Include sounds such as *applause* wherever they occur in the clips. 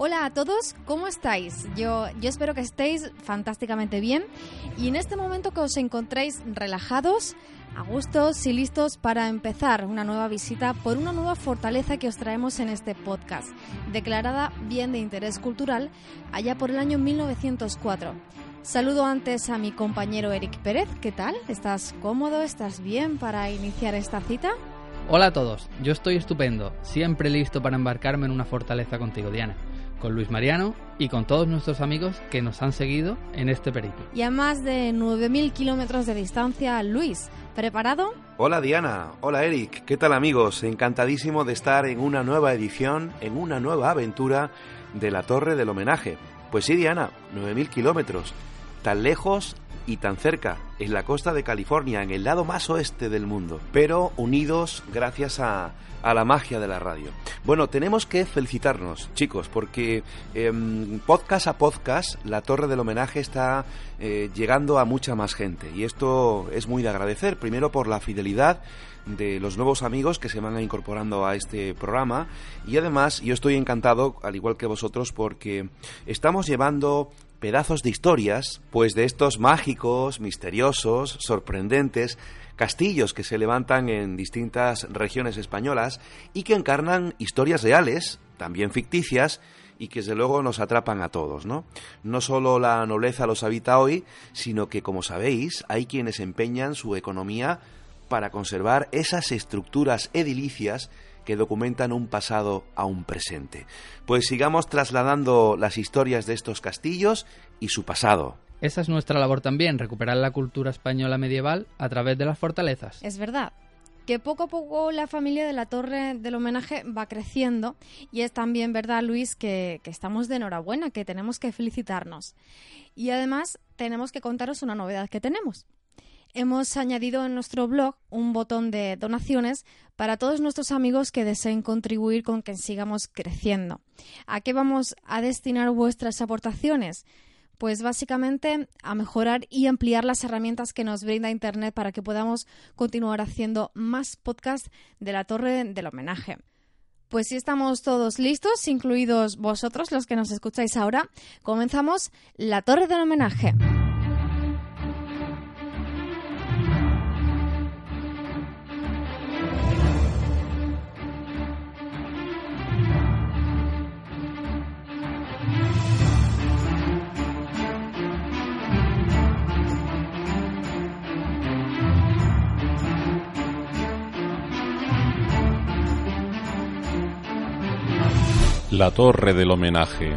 Hola a todos, ¿cómo estáis? Yo, yo espero que estéis fantásticamente bien y en este momento que os encontréis relajados, a gustos y listos para empezar una nueva visita por una nueva fortaleza que os traemos en este podcast, declarada bien de interés cultural allá por el año 1904. Saludo antes a mi compañero Eric Pérez, ¿qué tal? ¿Estás cómodo? ¿Estás bien para iniciar esta cita? Hola a todos, yo estoy estupendo, siempre listo para embarcarme en una fortaleza contigo, Diana con Luis Mariano y con todos nuestros amigos que nos han seguido en este periplo. Y a más de 9.000 kilómetros de distancia, Luis, ¿preparado? Hola Diana, hola Eric, ¿qué tal amigos? Encantadísimo de estar en una nueva edición, en una nueva aventura de la Torre del Homenaje. Pues sí, Diana, 9.000 kilómetros, tan lejos y tan cerca, en la costa de California, en el lado más oeste del mundo, pero unidos gracias a, la magia de la radio. Bueno, tenemos que felicitarnos, chicos, porque em, podcast a podcast la Torre del Homenaje está eh, llegando a mucha más gente y esto es muy de agradecer, primero por la fidelidad de los nuevos amigos que se van incorporando a este programa y además yo estoy encantado, al igual que vosotros, porque estamos llevando pedazos de historias, pues de estos mágicos, misteriosos, sorprendentes castillos que se levantan en distintas regiones españolas y que encarnan historias reales, también ficticias, y que desde luego nos atrapan a todos, ¿no? No solo la nobleza los habita hoy, sino que, como sabéis, hay quienes empeñan su economía para conservar esas estructuras edilicias que documentan un pasado a un presente. Pues sigamos trasladando las historias de estos castillos y su pasado. Esa es nuestra labor también, recuperar la cultura española medieval a través de las fortalezas. Es verdad que poco a poco la familia de la Torre del Homenaje va creciendo y es también verdad, Luis, que, que, estamos de enhorabuena, que tenemos que felicitarnos. Y además tenemos que contaros una novedad que tenemos hemos añadido en nuestro blog un botón de donaciones para todos nuestros amigos que deseen contribuir con que sigamos creciendo. ¿A qué vamos a destinar vuestras aportaciones? Pues básicamente a mejorar y ampliar las herramientas que nos brinda Internet para que podamos continuar haciendo más podcasts de la Torre del Homenaje. Pues si estamos todos listos, incluidos vosotros los que nos escucháis ahora, comenzamos la Torre del Homenaje. La Torre del Homenaje.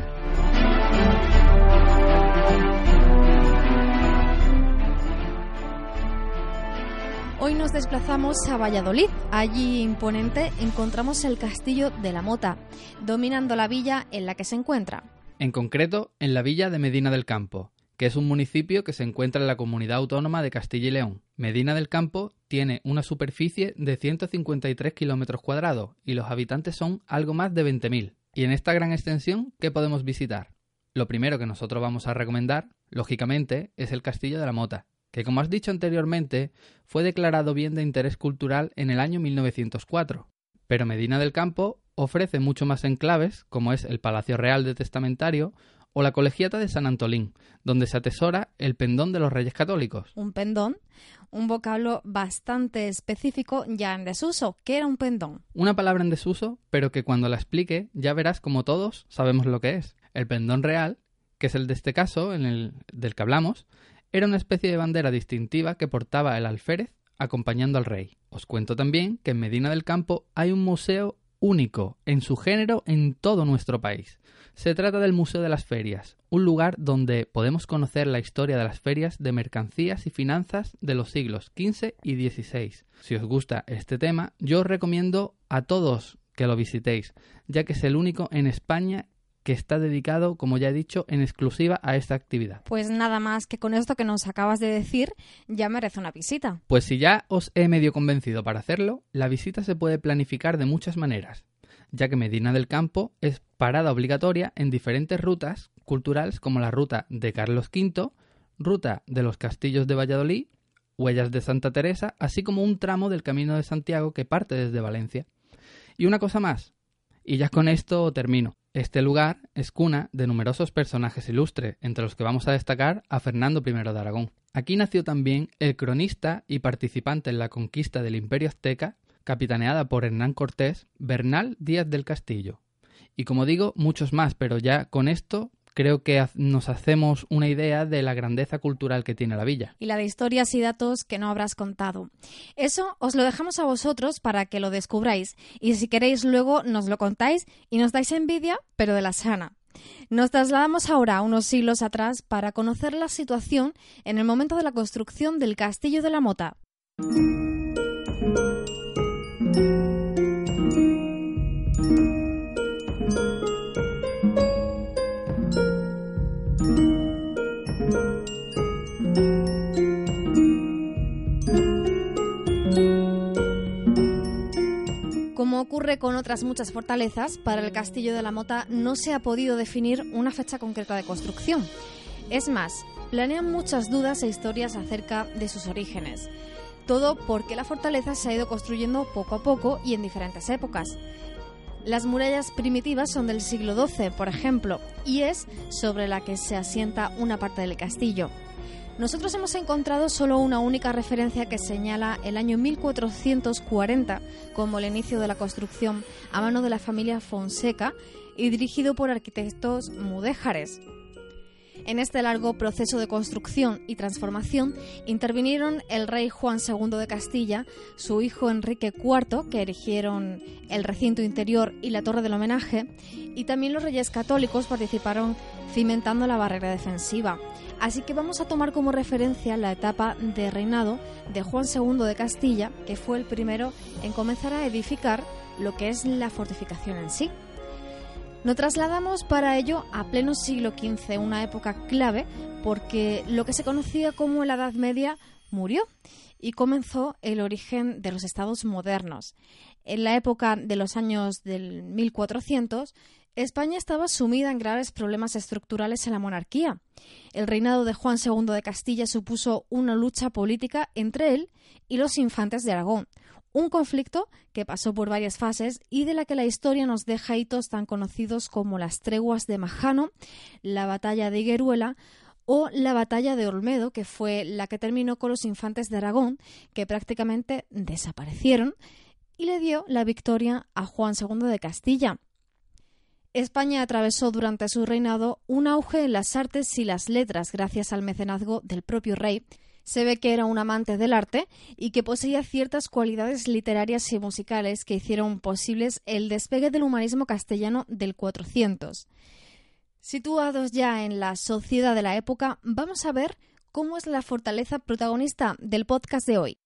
Hoy nos desplazamos a Valladolid. Allí, imponente, encontramos el castillo de la Mota, dominando la villa en la que se encuentra. En concreto, en la villa de Medina del Campo, que es un municipio que se encuentra en la comunidad autónoma de Castilla y León. Medina del Campo tiene una superficie de 153 kilómetros cuadrados y los habitantes son algo más de 20.000. Y en esta gran extensión, ¿qué podemos visitar? Lo primero que nosotros vamos a recomendar, lógicamente, es el Castillo de la Mota, que como has dicho anteriormente, fue declarado bien de interés cultural en el año 1904. Pero Medina del Campo ofrece mucho más enclaves, como es el Palacio Real de Testamentario o la Colegiata de San Antolín, donde se atesora el pendón de los Reyes Católicos. Un pendón, un vocablo bastante específico ya en desuso. ¿Qué era un pendón? Una palabra en desuso, pero que cuando la explique ya verás como todos sabemos lo que es. El pendón real, que es el de este caso, en el del que hablamos, era una especie de bandera distintiva que portaba el alférez acompañando al rey. Os cuento también que en Medina del Campo hay un museo único en su género en todo nuestro país. Se trata del Museo de las Ferias, un lugar donde podemos conocer la historia de las ferias de mercancías y finanzas de los siglos XV y XVI. Si os gusta este tema, yo os recomiendo a todos que lo visitéis, ya que es el único en España que está dedicado, como ya he dicho, en exclusiva a esta actividad. Pues nada más que con esto que nos acabas de decir, ya merece una visita. Pues si ya os he medio convencido para hacerlo, la visita se puede planificar de muchas maneras, ya que Medina del Campo es parada obligatoria en diferentes rutas culturales como la ruta de Carlos V, ruta de los castillos de Valladolid, huellas de Santa Teresa, así como un tramo del Camino de Santiago que parte desde Valencia. Y una cosa más, y ya con esto termino. Este lugar es cuna de numerosos personajes ilustres, entre los que vamos a destacar a Fernando I de Aragón. Aquí nació también el cronista y participante en la conquista del Imperio Azteca, capitaneada por Hernán Cortés, Bernal Díaz del Castillo. Y como digo, muchos más, pero ya con esto creo que nos hacemos una idea de la grandeza cultural que tiene la villa. Y la de historias y datos que no habrás contado. Eso os lo dejamos a vosotros para que lo descubráis. Y si queréis luego nos lo contáis y nos dais envidia, pero de la sana. Nos trasladamos ahora unos siglos atrás para conocer la situación en el momento de la construcción del Castillo de la Mota. Ocurre con otras muchas fortalezas, para el Castillo de la Mota no se ha podido definir una fecha concreta de construcción. Es más, planean muchas dudas e historias acerca de sus orígenes. Todo porque la fortaleza se ha ido construyendo poco a poco y en diferentes épocas. Las murallas primitivas son del siglo XII, por ejemplo, y es sobre la que se asienta una parte del castillo. Nosotros hemos encontrado solo una única referencia que señala el año 1440 como el inicio de la construcción a mano de la familia Fonseca y dirigido por arquitectos mudéjares. En este largo proceso de construcción y transformación intervinieron el rey Juan II de Castilla, su hijo Enrique IV, que erigieron el recinto interior y la torre del homenaje, y también los reyes católicos participaron cimentando la barrera defensiva. Así que vamos a tomar como referencia la etapa de reinado de Juan II de Castilla, que fue el primero en comenzar a edificar lo que es la fortificación en sí. Nos trasladamos para ello a pleno siglo XV, una época clave porque lo que se conocía como la Edad Media murió y comenzó el origen de los estados modernos. En la época de los años del 1400, España estaba sumida en graves problemas estructurales en la monarquía. El reinado de Juan II de Castilla supuso una lucha política entre él y los infantes de Aragón, un conflicto que pasó por varias fases y de la que la historia nos deja hitos tan conocidos como las treguas de Majano, la batalla de Higueruela o la batalla de Olmedo, que fue la que terminó con los infantes de Aragón, que prácticamente desaparecieron, y le dio la victoria a Juan II de Castilla. España atravesó durante su reinado un auge en las artes y las letras gracias al mecenazgo del propio rey, se ve que era un amante del arte y que poseía ciertas cualidades literarias y musicales que hicieron posibles el despegue del humanismo castellano del 400. Situados ya en la sociedad de la época, vamos a ver cómo es la fortaleza protagonista del podcast de hoy.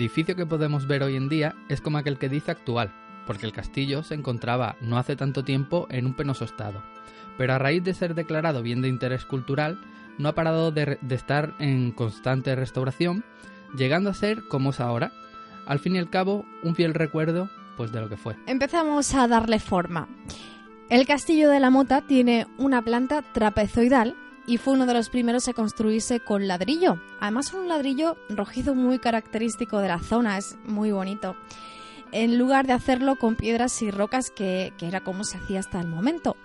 Edificio que podemos ver hoy en día es como aquel que dice actual, porque el castillo se encontraba no hace tanto tiempo en un penoso estado, pero a raíz de ser declarado bien de interés cultural, no ha parado de, estar en constante restauración, llegando a ser como es ahora, al fin y al cabo un fiel recuerdo pues de lo que fue. Empezamos a darle forma. El castillo de la Mota tiene una planta trapezoidal y fue uno de los primeros a construirse con ladrillo. Además un ladrillo rojizo muy característico de la zona, es muy bonito en lugar de hacerlo con piedras y rocas que, era como se hacía hasta el momento.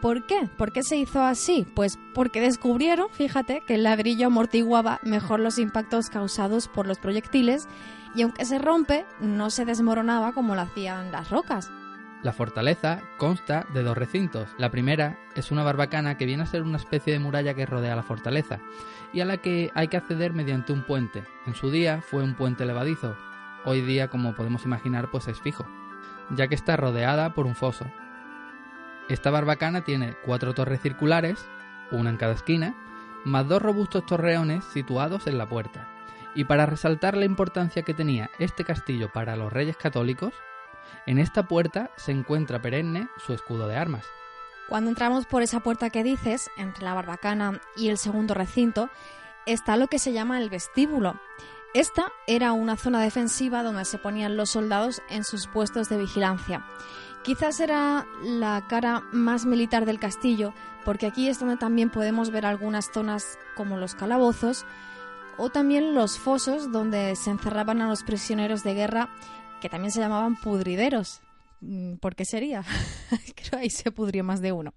¿Por qué? ¿Por qué se hizo así? Pues porque descubrieron, fíjate, que el ladrillo amortiguaba mejor los impactos causados por los proyectiles y aunque se rompe, no se desmoronaba como lo hacían las rocas. La fortaleza consta de dos recintos. La primera es una barbacana que viene a ser una especie de muralla que rodea la fortaleza y a la que hay que acceder mediante un puente. En su día fue un puente levadizo, hoy día, como podemos imaginar, pues es fijo, ya que está rodeada por un foso. Esta barbacana tiene cuatro torres circulares, una en cada esquina, más dos robustos torreones situados en la puerta. Y para resaltar la importancia que tenía este castillo para los reyes católicos, en esta puerta se encuentra perenne su escudo de armas. Cuando entramos por esa puerta que dices, entre la barbacana y el segundo recinto, está lo que se llama el vestíbulo, esta era una zona defensiva donde se ponían los soldados en sus puestos de vigilancia. Quizás era la cara más militar del castillo, porque aquí es donde también podemos ver algunas zonas como los calabozos o también los fosos donde se encerraban a los prisioneros de guerra que también se llamaban pudrideros. Mm, ¿Por qué sería? *laughs* Creo ahí se pudrió más de uno.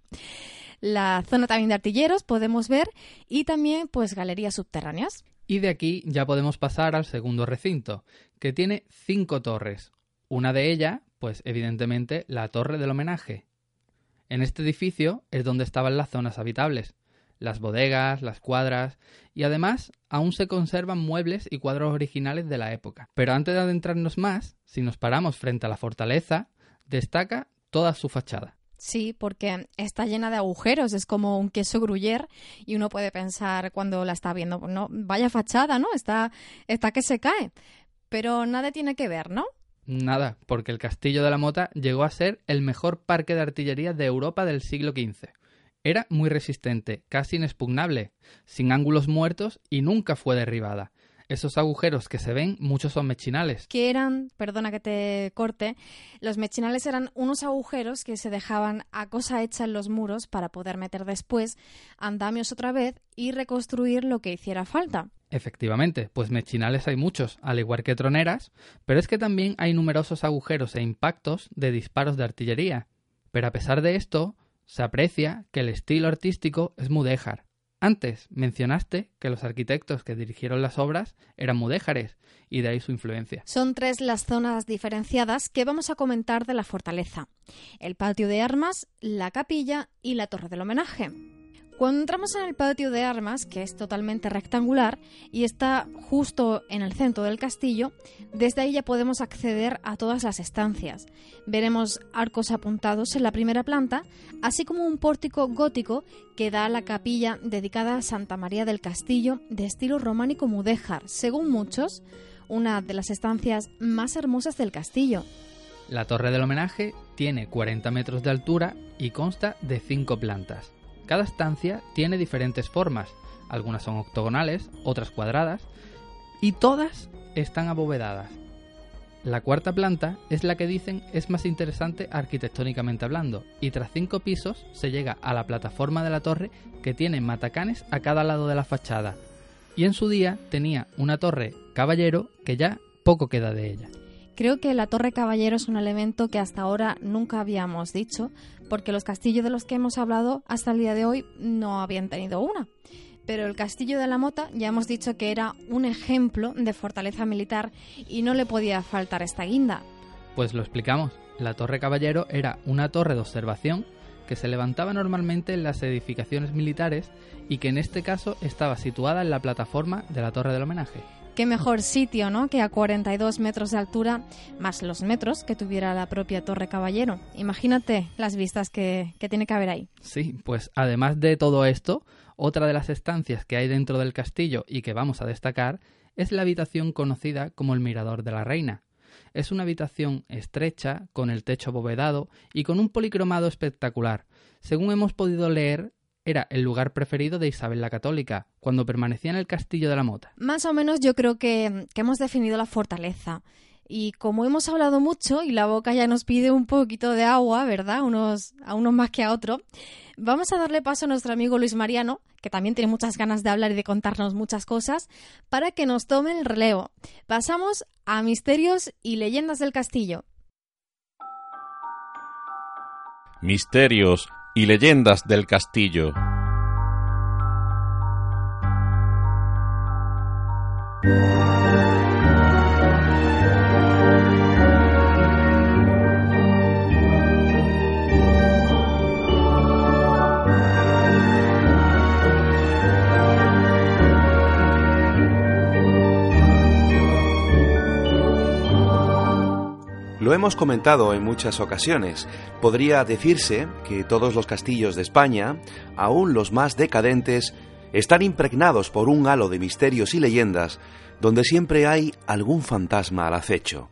La zona también de artilleros podemos ver y también pues galerías subterráneas. Y de aquí ya podemos pasar al segundo recinto, que tiene cinco torres. Una de ellas, pues evidentemente la torre del homenaje. En este edificio es donde estaban las zonas habitables, las bodegas, las cuadras, y además aún se conservan muebles y cuadros originales de la época. Pero antes de adentrarnos más, si nos paramos frente a la fortaleza, destaca toda su fachada. Sí, porque está llena de agujeros, es como un queso gruyer y uno puede pensar cuando la está viendo, no, vaya fachada, ¿no? Está, está que se cae. Pero nada tiene que ver, ¿no? Nada, porque el castillo de la Mota llegó a ser el mejor parque de artillería de Europa del siglo XV. Era muy resistente, casi inexpugnable, sin ángulos muertos y nunca fue derribada. Esos agujeros que se ven, muchos son mechinales. Que eran, perdona que te corte, los mechinales eran unos agujeros que se dejaban a cosa hecha en los muros para poder meter después andamios otra vez y reconstruir lo que hiciera falta. Efectivamente, pues mechinales hay muchos, al igual que troneras, pero es que también hay numerosos agujeros e impactos de disparos de artillería. Pero a pesar de esto, se aprecia que el estilo artístico es mudéjar, antes mencionaste que los arquitectos que dirigieron las obras eran mudéjares y de ahí su influencia. Son tres las zonas diferenciadas que vamos a comentar de la fortaleza. El patio de armas, la capilla y la torre del homenaje. Cuando entramos en el patio de armas, que es totalmente rectangular y está justo en el centro del castillo, desde ahí ya podemos acceder a todas las estancias. Veremos arcos apuntados en la primera planta, así como un pórtico gótico que da a la capilla dedicada a Santa María del Castillo de estilo románico mudéjar, según muchos, una de las estancias más hermosas del castillo. La torre del homenaje tiene 40 metros de altura y consta de 5 plantas. Cada estancia tiene diferentes formas, algunas son octogonales, otras cuadradas, y todas están abovedadas. La cuarta planta es la que dicen es más interesante arquitectónicamente hablando, y tras cinco pisos se llega a la plataforma de la torre que tiene matacanes a cada lado de la fachada, y en su día tenía una torre caballero que ya poco queda de ella. Creo que la Torre Caballero es un elemento que hasta ahora nunca habíamos dicho, porque los castillos de los que hemos hablado hasta el día de hoy no habían tenido una. Pero el castillo de la Mota ya hemos dicho que era un ejemplo de fortaleza militar y no le podía faltar esta guinda. Pues lo explicamos. La Torre Caballero era una torre de observación que se levantaba normalmente en las edificaciones militares y que en este caso estaba situada en la plataforma de la Torre del Homenaje qué mejor sitio, ¿no? Que a 42 metros de altura, más los metros que tuviera la propia Torre Caballero. Imagínate las vistas que, que tiene que haber ahí. Sí, pues además de todo esto, otra de las estancias que hay dentro del castillo y que vamos a destacar es la habitación conocida como el Mirador de la Reina. Es una habitación estrecha, con el techo abovedado y con un policromado espectacular. Según hemos podido leer, era el lugar preferido de Isabel la Católica, cuando permanecía en el castillo de la Mota. Más o menos yo creo que, hemos definido la fortaleza. Y como hemos hablado mucho y la boca ya nos pide un poquito de agua, ¿verdad? Unos, a unos más que a otros, vamos a darle paso a nuestro amigo Luis Mariano, que también tiene muchas ganas de hablar y de contarnos muchas cosas, para que nos tome el relevo. Pasamos a misterios y leyendas del castillo. Misterios y leyendas del castillo. Hemos comentado en muchas ocasiones. Podría decirse que todos los castillos de España, aun los más decadentes, están impregnados por un halo de misterios y leyendas donde siempre hay algún fantasma al acecho.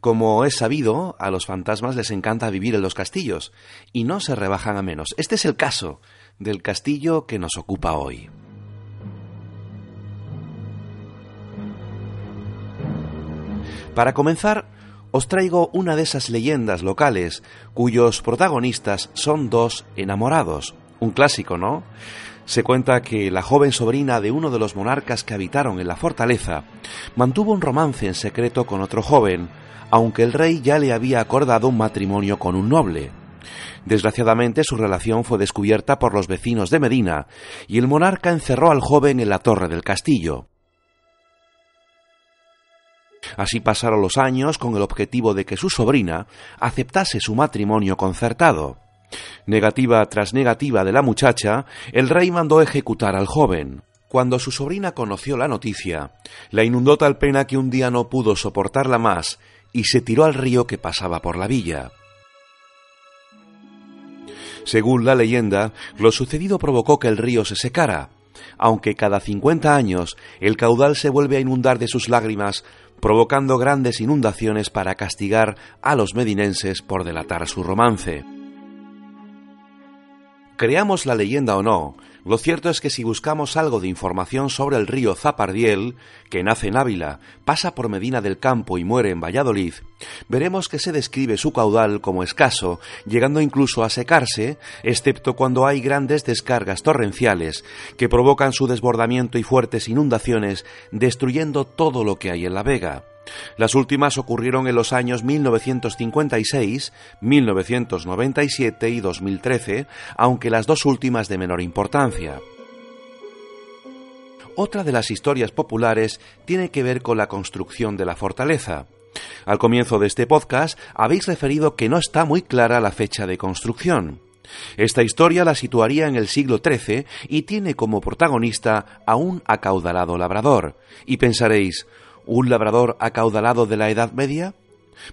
Como es sabido, a los fantasmas les encanta vivir en los castillos y no se rebajan a menos. Este es el caso del castillo que nos ocupa hoy. Para comenzar, os traigo una de esas leyendas locales cuyos protagonistas son dos enamorados. Un clásico, ¿no? Se cuenta que la joven sobrina de uno de los monarcas que habitaron en la fortaleza mantuvo un romance en secreto con otro joven, aunque el rey ya le había acordado un matrimonio con un noble. Desgraciadamente su relación fue descubierta por los vecinos de Medina y el monarca encerró al joven en la torre del castillo. Así pasaron los años con el objetivo de que su sobrina aceptase su matrimonio concertado. Negativa tras negativa de la muchacha, el rey mandó ejecutar al joven. Cuando su sobrina conoció la noticia, la inundó tal pena que un día no pudo soportarla más y se tiró al río que pasaba por la villa. Según la leyenda, lo sucedido provocó que el río se secara, aunque cada cincuenta años el caudal se vuelve a inundar de sus lágrimas, provocando grandes inundaciones para castigar a los medinenses por delatar su romance. Creamos la leyenda o no, lo cierto es que si buscamos algo de información sobre el río Zapardiel, que nace en Ávila, pasa por Medina del Campo y muere en Valladolid, veremos que se describe su caudal como escaso, llegando incluso a secarse, excepto cuando hay grandes descargas torrenciales que provocan su desbordamiento y fuertes inundaciones, destruyendo todo lo que hay en la vega. Las últimas ocurrieron en los años 1956, 1997 y 2013, aunque las dos últimas de menor importancia. Otra de las historias populares tiene que ver con la construcción de la fortaleza. Al comienzo de este podcast habéis referido que no está muy clara la fecha de construcción. Esta historia la situaría en el siglo XIII y tiene como protagonista a un acaudalado labrador. Y pensaréis, ¿Un labrador acaudalado de la Edad Media?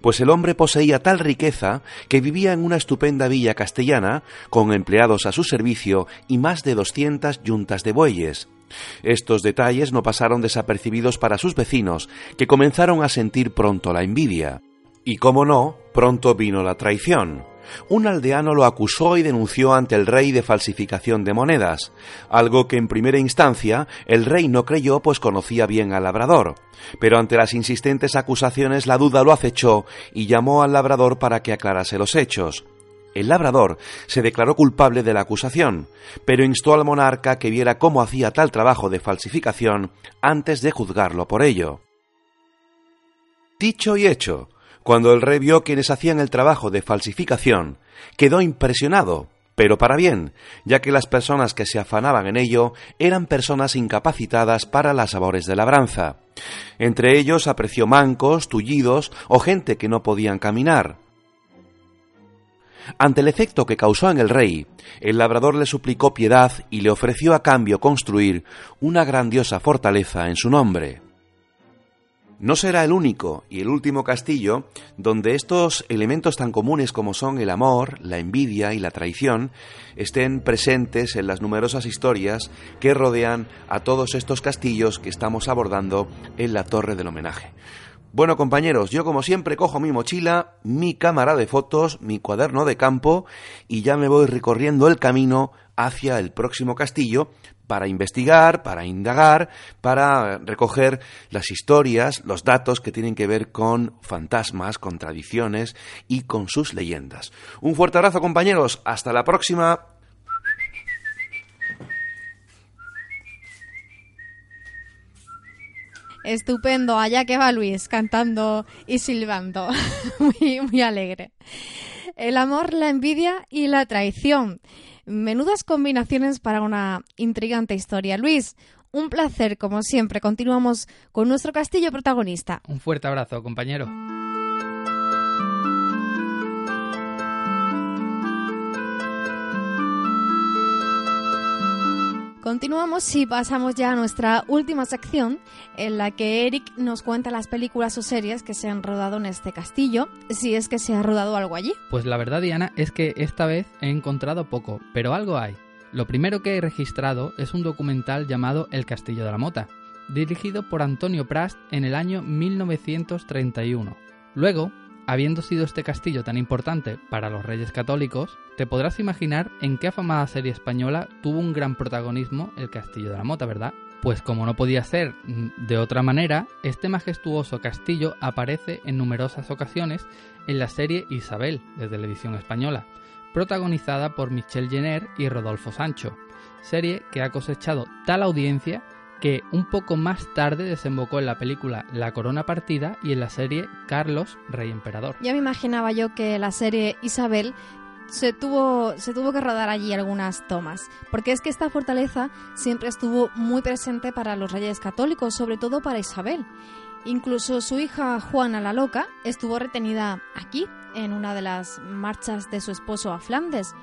Pues el hombre poseía tal riqueza que vivía en una estupenda villa castellana, con empleados a su servicio y más de doscientas yuntas de bueyes. Estos detalles no pasaron desapercibidos para sus vecinos, que comenzaron a sentir pronto la envidia. Y cómo no, pronto vino la traición un aldeano lo acusó y denunció ante el rey de falsificación de monedas, algo que en primera instancia el rey no creyó pues conocía bien al labrador. Pero ante las insistentes acusaciones la duda lo acechó y llamó al labrador para que aclarase los hechos. El labrador se declaró culpable de la acusación, pero instó al monarca que viera cómo hacía tal trabajo de falsificación antes de juzgarlo por ello. Dicho y hecho, cuando el rey vio quienes hacían el trabajo de falsificación, quedó impresionado, pero para bien, ya que las personas que se afanaban en ello eran personas incapacitadas para las labores de labranza. Entre ellos apreció mancos, tullidos o gente que no podían caminar. Ante el efecto que causó en el rey, el labrador le suplicó piedad y le ofreció a cambio construir una grandiosa fortaleza en su nombre. No será el único y el último castillo donde estos elementos tan comunes como son el amor, la envidia y la traición estén presentes en las numerosas historias que rodean a todos estos castillos que estamos abordando en la Torre del Homenaje. Bueno compañeros, yo como siempre cojo mi mochila, mi cámara de fotos, mi cuaderno de campo y ya me voy recorriendo el camino hacia el próximo castillo para investigar, para indagar, para recoger las historias, los datos que tienen que ver con fantasmas, con tradiciones y con sus leyendas. Un fuerte abrazo compañeros, hasta la próxima. Estupendo, allá que va Luis cantando y silbando, *laughs* muy, muy alegre. El amor, la envidia y la traición. Menudas combinaciones para una intrigante historia. Luis, un placer, como siempre. Continuamos con nuestro castillo protagonista. Un fuerte abrazo, compañero. Continuamos y pasamos ya a nuestra última sección en la que Eric nos cuenta las películas o series que se han rodado en este castillo, si es que se ha rodado algo allí. Pues la verdad, Diana, es que esta vez he encontrado poco, pero algo hay. Lo primero que he registrado es un documental llamado El Castillo de la Mota, dirigido por Antonio Prast en el año 1931. Luego, habiendo sido este castillo tan importante para los reyes católicos, te podrás imaginar en qué afamada serie española tuvo un gran protagonismo el Castillo de la Mota, ¿verdad? Pues como no podía ser mm, de otra manera, este majestuoso castillo aparece en numerosas ocasiones en la serie Isabel de televisión española, protagonizada por Michelle Jenner y Rodolfo Sancho, serie que ha cosechado tal audiencia que un poco más tarde desembocó en la película La Corona Partida y en la serie Carlos, Rey Emperador. Ya me imaginaba yo que la serie Isabel se tuvo, se tuvo que rodar allí algunas tomas, porque es que esta fortaleza siempre estuvo muy presente para los reyes católicos, sobre todo para Isabel. Incluso su hija Juana la Loca estuvo retenida aquí, en una de las marchas de su esposo a Flandes.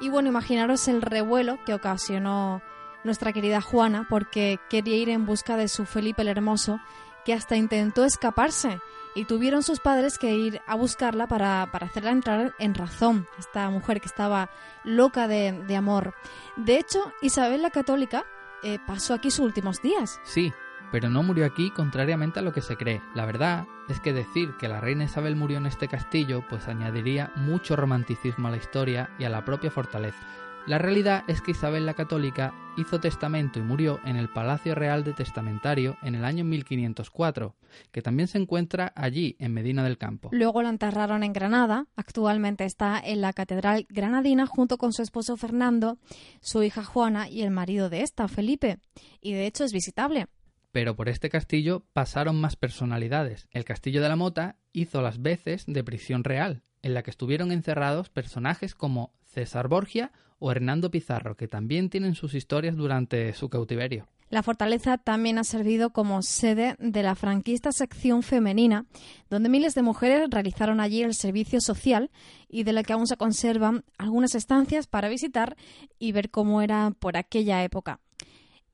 Y bueno, imaginaros el revuelo que ocasionó nuestra querida Juana porque quería ir en busca de su Felipe el Hermoso, que hasta intentó escaparse y tuvieron sus padres que ir a buscarla para, hacerla entrar en razón, esta mujer que estaba loca de, amor. De hecho, Isabel la Católica eh, pasó aquí sus últimos días. Sí, pero no murió aquí contrariamente a lo que se cree. La verdad es que decir que la reina Isabel murió en este castillo pues añadiría mucho romanticismo a la historia y a la propia fortaleza. La realidad es que Isabel la Católica hizo testamento y murió en el Palacio Real de Testamentario en el año 1504, que también se encuentra allí, en Medina del Campo. Luego la enterraron en Granada, actualmente está en la Catedral Granadina junto con su esposo Fernando, su hija Juana y el marido de esta, Felipe, y de hecho es visitable. Pero por este castillo pasaron más personalidades. El castillo de la Mota hizo las veces de prisión real, en la que estuvieron encerrados personajes como César Borgia o Hernando Pizarro, que también tienen sus historias durante su cautiverio. La fortaleza también ha servido como sede de la franquista sección femenina, donde miles de mujeres realizaron allí el servicio social y de la que aún se conservan algunas estancias para visitar y ver cómo era por aquella época.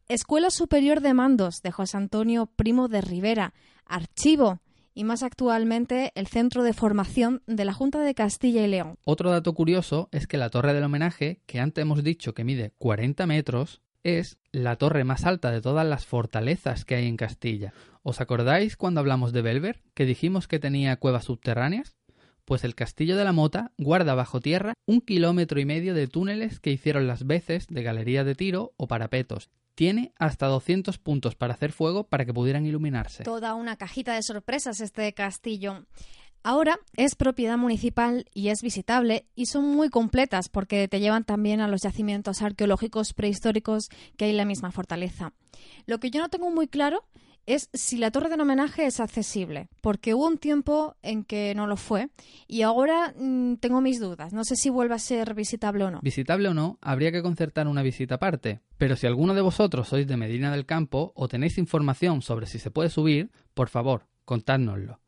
Escuela Superior de Mandos de José Antonio Primo de Rivera, archivo y más actualmente el centro de formación de la Junta de Castilla y León. Otro dato curioso es que la torre del homenaje, que antes hemos dicho que mide 40 metros, es la torre más alta de todas las fortalezas que hay en Castilla. ¿Os acordáis cuando hablamos de Belver, que dijimos que tenía cuevas subterráneas? Pues el castillo de la Mota guarda bajo tierra un kilómetro y medio de túneles que hicieron las veces de galería de tiro o parapetos, tiene hasta 200 puntos para hacer fuego para que pudieran iluminarse. Toda una cajita de sorpresas este castillo. Ahora es propiedad municipal y es visitable y son muy completas porque te llevan también a los yacimientos arqueológicos prehistóricos que hay en la misma fortaleza. Lo que yo no tengo muy claro es si la torre del homenaje es accesible, porque hubo un tiempo en que no lo fue y ahora mm, tengo mis dudas. No sé si vuelve a ser visitable o no. Visitable o no, habría que concertar una visita aparte. Pero si alguno de vosotros sois de Medina del Campo o tenéis información sobre si se puede subir, por favor, contádnoslo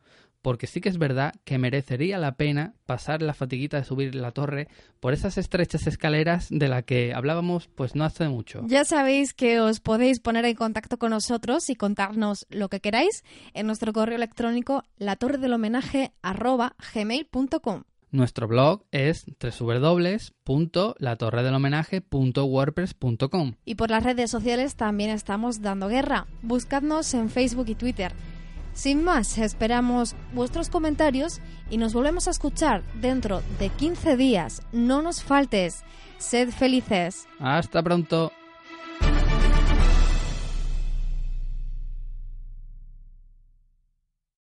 porque sí que es verdad que merecería la pena pasar la fatiguita de subir la torre por esas estrechas escaleras de la que hablábamos pues no hace mucho. Ya sabéis que os podéis poner en contacto con nosotros y contarnos lo que queráis en nuestro correo electrónico latorredelhomenaje@gmail.com. Nuestro blog es www.latorredelhomenaje.wordpress.com. Y por las redes sociales también estamos dando guerra. Buscadnos en Facebook y Twitter. Sin más, esperamos vuestros comentarios y nos volvemos a escuchar dentro de 15 días. No nos faltes. Sed felices. Hasta pronto.